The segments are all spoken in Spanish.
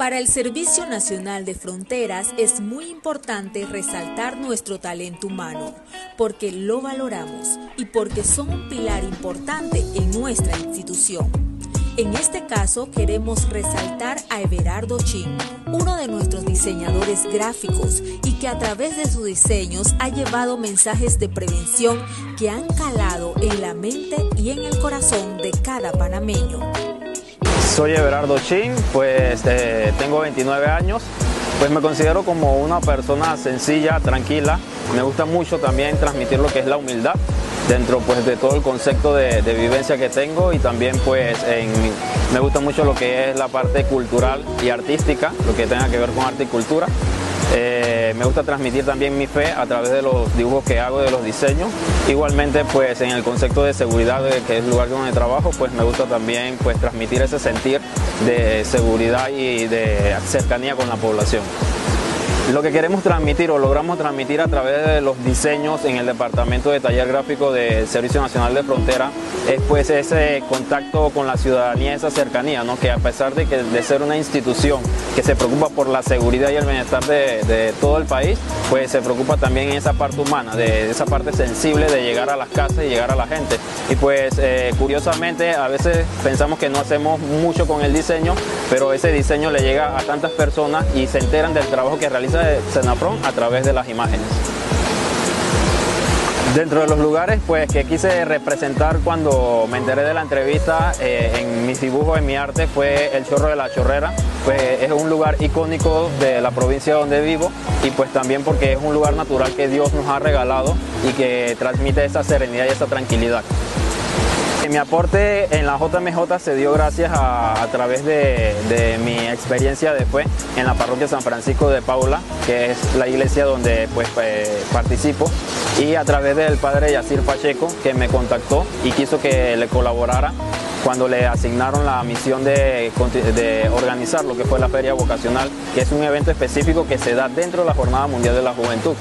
Para el Servicio Nacional de Fronteras es muy importante resaltar nuestro talento humano, porque lo valoramos y porque son un pilar importante en nuestra institución. En este caso queremos resaltar a Everardo Chin, uno de nuestros diseñadores gráficos y que a través de sus diseños ha llevado mensajes de prevención que han calado en la mente y en el corazón de cada panameño. Soy Everardo Chin, pues eh, tengo 29 años, pues me considero como una persona sencilla, tranquila. Me gusta mucho también transmitir lo que es la humildad dentro pues de todo el concepto de, vivencia que tengo y también pues me gusta mucho lo que es la parte cultural y artística, lo que tenga que ver con arte y cultura. Eh, me gusta transmitir también mi fe a través de los dibujos que hago, de los diseños. Igualmente, pues en el concepto de seguridad, que es el lugar donde trabajo, pues me gusta también pues, transmitir ese sentir de seguridad y de cercanía con la población. Lo que queremos transmitir o logramos transmitir a través de los diseños en el departamento de taller gráfico del Servicio Nacional de Frontera es pues ese contacto con la ciudadanía, esa cercanía, ¿no? que a pesar de, que, de ser una institución que se preocupa por la seguridad y el bienestar de, todo el país, pues se preocupa también en esa parte humana, de, esa parte sensible de llegar a las casas y llegar a la gente. Y pues eh, curiosamente a veces pensamos que no hacemos mucho con el diseño, pero ese diseño le llega a tantas personas y se enteran del trabajo que realiza de Senapron a través de las imágenes. Dentro de los lugares pues, que quise representar cuando me enteré de la entrevista eh, en mis dibujos, en mi arte, fue el Chorro de la Chorrera. Pues, es un lugar icónico de la provincia donde vivo y pues también porque es un lugar natural que Dios nos ha regalado y que transmite esa serenidad y esa tranquilidad. Mi aporte en la JMJ se dio gracias a, través de, mi experiencia después en la parroquia San Francisco de Paula, que es la iglesia donde pues, eh, participo, y a través del padre Yacir Pacheco, que me contactó y quiso que le colaborara cuando le asignaron la misión de, organizar lo que fue la Feria Vocacional, que es un evento específico que se da dentro de la Jornada Mundial de la Juventud.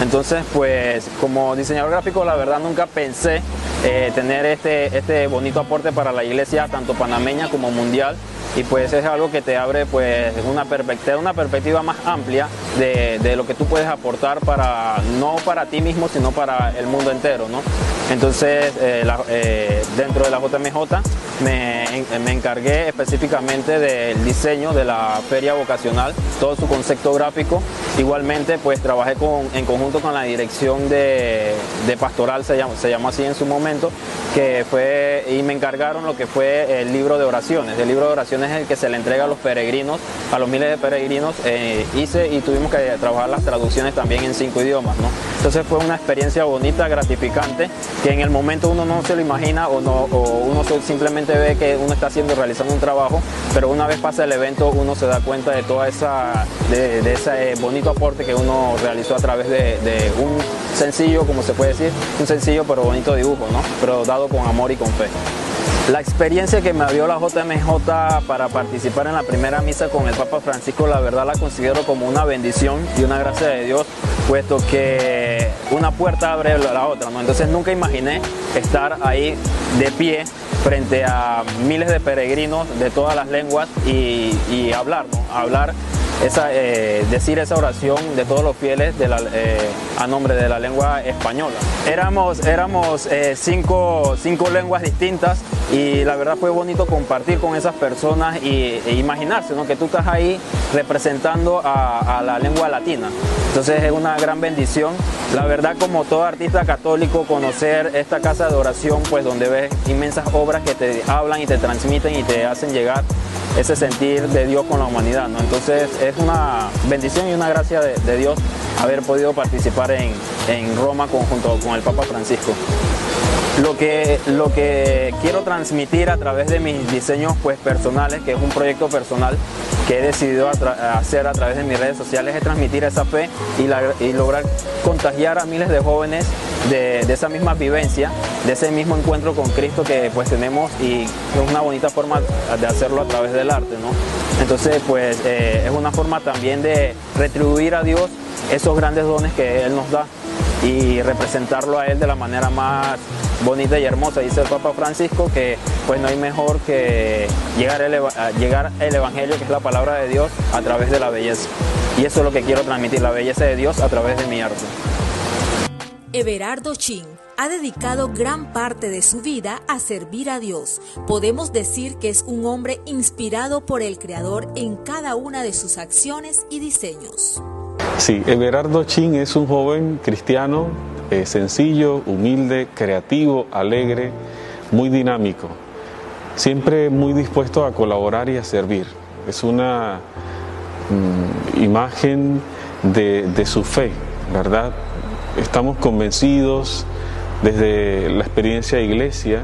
Entonces, pues como diseñador gráfico, la verdad nunca pensé eh, tener este, este bonito aporte para la iglesia, tanto panameña como mundial, y pues es algo que te abre pues una perspectiva, una perspectiva más amplia de, lo que tú puedes aportar para, no para ti mismo, sino para el mundo entero, ¿no? Entonces, eh, eh, dentro de la JMJ me, encargué específicamente del diseño de la feria vocacional, todo su concepto gráfico. Igualmente, pues trabajé en conjunto con la dirección de, pastoral, se llamó, se así en su momento, que fue, y me encargaron lo que fue el libro de oraciones. El libro de oraciones es el que se le entrega a los peregrinos, a los miles de peregrinos. Eh, hice y tuvimos que trabajar las traducciones también en cinco idiomas, ¿no? Entonces fue una experiencia bonita, gratificante, que en el momento uno no se lo imagina o, no, uno simplemente ve que uno está haciendo, realizando un trabajo, pero una vez pasa el evento uno se da cuenta de toda esa, de, ese bonito aporte que uno realizó a través de, de un sencillo, como se puede decir, un sencillo pero bonito dibujo, ¿no? Pero dado con amor y con fe. La experiencia que me dio la JMJ para participar en la primera misa con el Papa Francisco, la verdad la considero como una bendición y una gracia de Dios, puesto que una puerta abre la otra, ¿no? Entonces nunca imaginé estar ahí de pie frente a miles de peregrinos de todas las lenguas y, hablar, ¿no? Hablar esa, eh, decir esa oración de todos los fieles eh, a nombre de la lengua española. Éramos, éramos eh, cinco, cinco, lenguas distintas y la verdad fue bonito compartir con esas personas y, e imaginarse ¿no? que tú estás ahí representando a, la lengua latina. Entonces es una gran bendición. La verdad como todo artista católico conocer esta casa de oración pues donde ves inmensas obras que te hablan y te transmiten y te hacen llegar ese sentir de Dios con la humanidad. ¿no? Entonces es una bendición y una gracia de, Dios haber podido participar en, en Roma junto con el Papa Francisco. Lo que, lo que quiero transmitir a través de mis diseños pues, personales, que es un proyecto personal que he decidido hacer a través de mis redes sociales, es transmitir esa fe y, lograr contagiar a miles de jóvenes de, esa misma vivencia, de ese mismo encuentro con Cristo que pues tenemos y es una bonita forma de hacerlo a través del arte. ¿no? Entonces pues eh, es una forma también de retribuir a Dios esos grandes dones que Él nos da y representarlo a Él de la manera más bonita y hermosa, dice el Papa Francisco, que pues no hay mejor que llegar el, llegar el Evangelio, que es la palabra de Dios, a través de la belleza. Y eso es lo que quiero transmitir, la belleza de Dios a través de mi arte. Everardo Chin ha dedicado gran parte de su vida a servir a Dios. Podemos decir que es un hombre inspirado por el Creador en cada una de sus acciones y diseños. Sí, Everardo Chin es un joven cristiano eh, sencillo, humilde, creativo, alegre, muy dinámico, siempre muy dispuesto a colaborar y a servir. Es una mm, imagen de, su fe, ¿verdad? Estamos convencidos desde la experiencia de iglesia,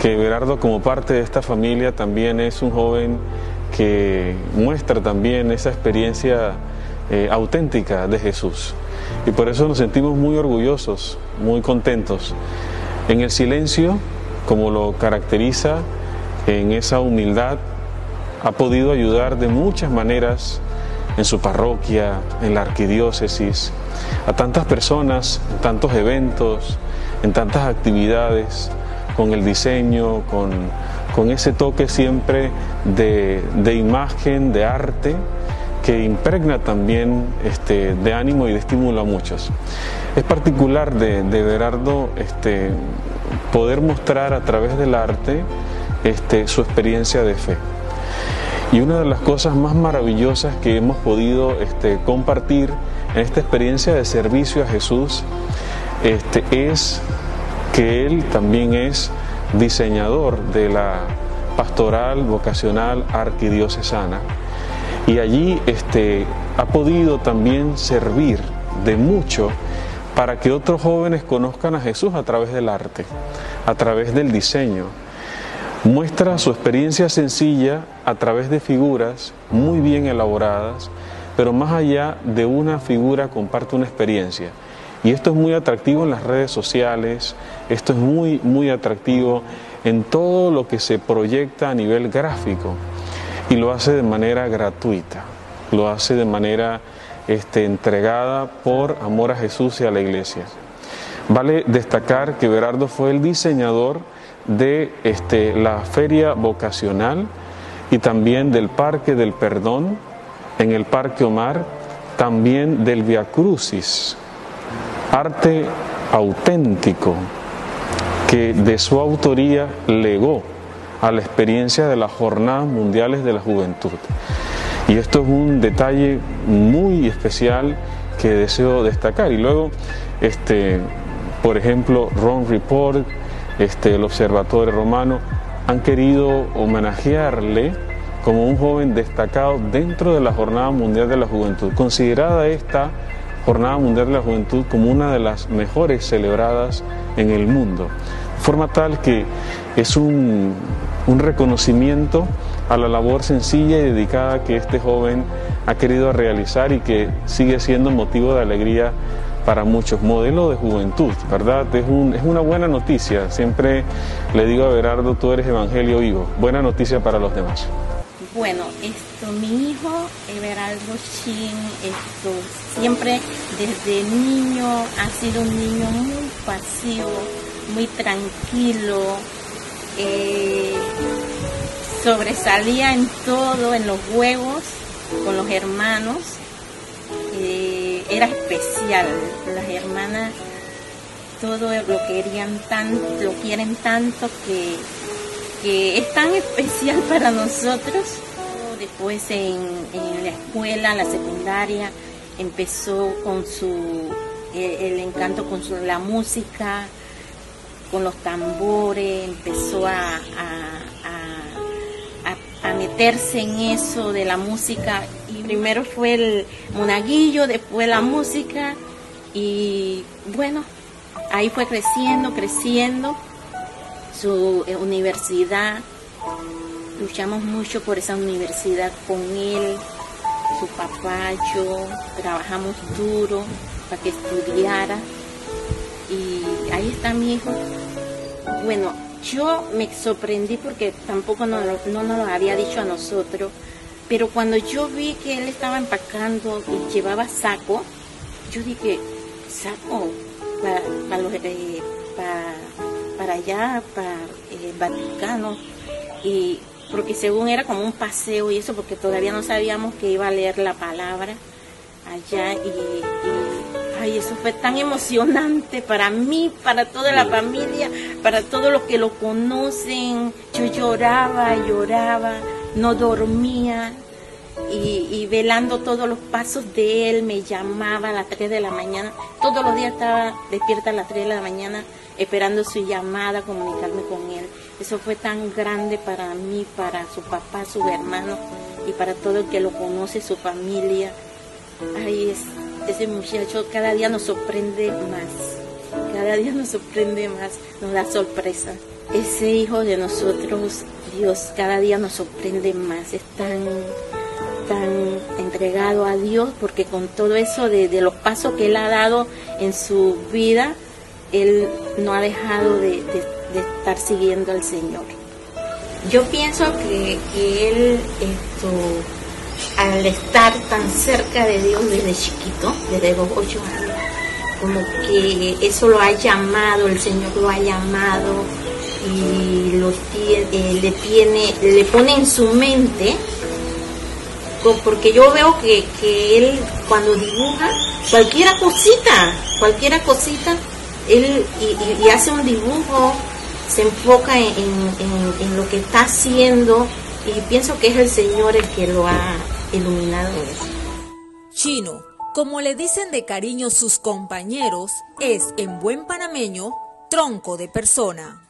que Berardo como parte de esta familia también es un joven que muestra también esa experiencia eh, auténtica de Jesús. Y por eso nos sentimos muy orgullosos, muy contentos. En el silencio, como lo caracteriza, en esa humildad, ha podido ayudar de muchas maneras en su parroquia, en la arquidiócesis, a tantas personas, en tantos eventos, en tantas actividades, con el diseño, con, ese toque siempre de, imagen, de arte, que impregna también este, de ánimo y de estímulo a muchos. Es particular de, de este, poder mostrar a través del arte este, su experiencia de fe. Y una de las cosas más maravillosas que hemos podido este, compartir en esta experiencia de servicio a Jesús es que él también es diseñador de la pastoral vocacional arquidiocesana y allí este, ha podido también servir de mucho para que otros jóvenes conozcan a Jesús a través del arte, a través del diseño. Muestra su experiencia sencilla a través de figuras muy bien elaboradas, pero más allá de una figura comparte una experiencia. Y esto es muy atractivo en las redes sociales, esto es muy, muy atractivo en todo lo que se proyecta a nivel gráfico y lo hace de manera gratuita, lo hace de manera este, entregada por amor a Jesús y a la iglesia. Vale destacar que Berardo fue el diseñador de este, la feria vocacional y también del Parque del Perdón en el Parque Omar, también del Via Crucis, arte auténtico que de su autoría legó a la experiencia de las Jornadas Mundiales de la Juventud. Y esto es un detalle muy especial que deseo destacar. Y luego, este, por ejemplo, Ron Report, este, el Observatorio Romano, han querido homenajearle como un joven destacado dentro de la Jornada Mundial de la Juventud, considerada esta Jornada Mundial de la Juventud como una de las mejores celebradas en el mundo. De forma tal que es un, un reconocimiento a la labor sencilla y dedicada que este joven ha querido realizar y que sigue siendo motivo de alegría para muchos, modelo de juventud, ¿verdad? Es, un, es una buena noticia. Siempre le digo a Berardo, tú eres evangelio vivo. Buena noticia para los demás. Bueno, esto, mi hijo, Everaldo Chin, esto, siempre desde niño ha sido un niño muy pasivo, muy tranquilo, eh, sobresalía en todo, en los juegos, con los hermanos, eh, era especial, las hermanas todo lo querían tanto, lo quieren tanto que, que es tan especial para nosotros. Después en, la escuela, en la secundaria, empezó con su, eh, el, encanto con la música, con los tambores, empezó a, a, meterse en eso de la música. Y primero fue el monaguillo, después la música. Y bueno, ahí fue creciendo, creciendo su eh, universidad. Luchamos mucho por esa universidad con él, su papá, yo, trabajamos duro para que estudiara y ahí está mi hijo. Bueno, yo me sorprendí porque tampoco no, no nos lo había dicho a nosotros, pero cuando yo vi que él estaba empacando y llevaba saco, yo dije, saco para, los, eh, para para allá, para el Vaticano, y porque según era como un paseo y eso, porque todavía no sabíamos que iba a leer la palabra allá y, ay, eso fue tan emocionante para mí, para toda la familia, para todos los que lo conocen. Yo lloraba, lloraba, no dormía y, velando todos los pasos de él, me llamaba a las 3 de la mañana. Todos los días estaba despierta a las 3 de la mañana esperando su llamada, comunicarme con él. Eso fue tan grande para mí, para su papá, su hermano y para todo el que lo conoce, su familia. Ay, es, ese muchacho cada día nos sorprende más, cada día nos sorprende más, nos da sorpresa. Ese hijo de nosotros, Dios, cada día nos sorprende más, es tan, tan entregado a Dios, porque con todo eso de, los pasos que Él ha dado en su vida, Él no ha dejado de, de de estar siguiendo al Señor. Yo pienso que, que Él, esto, al estar tan cerca de Dios desde chiquito, desde los ocho años, como que eso lo ha llamado, el Señor lo ha llamado y lo eh, le tiene, le pone en su mente, porque yo veo que, que él cuando dibuja, cualquier cosita, cualquier cosita, él y hace un dibujo se enfoca en, lo que está haciendo y pienso que es el Señor el que lo ha iluminado. Chino, como le dicen de cariño sus compañeros, es en buen panameño tronco de persona.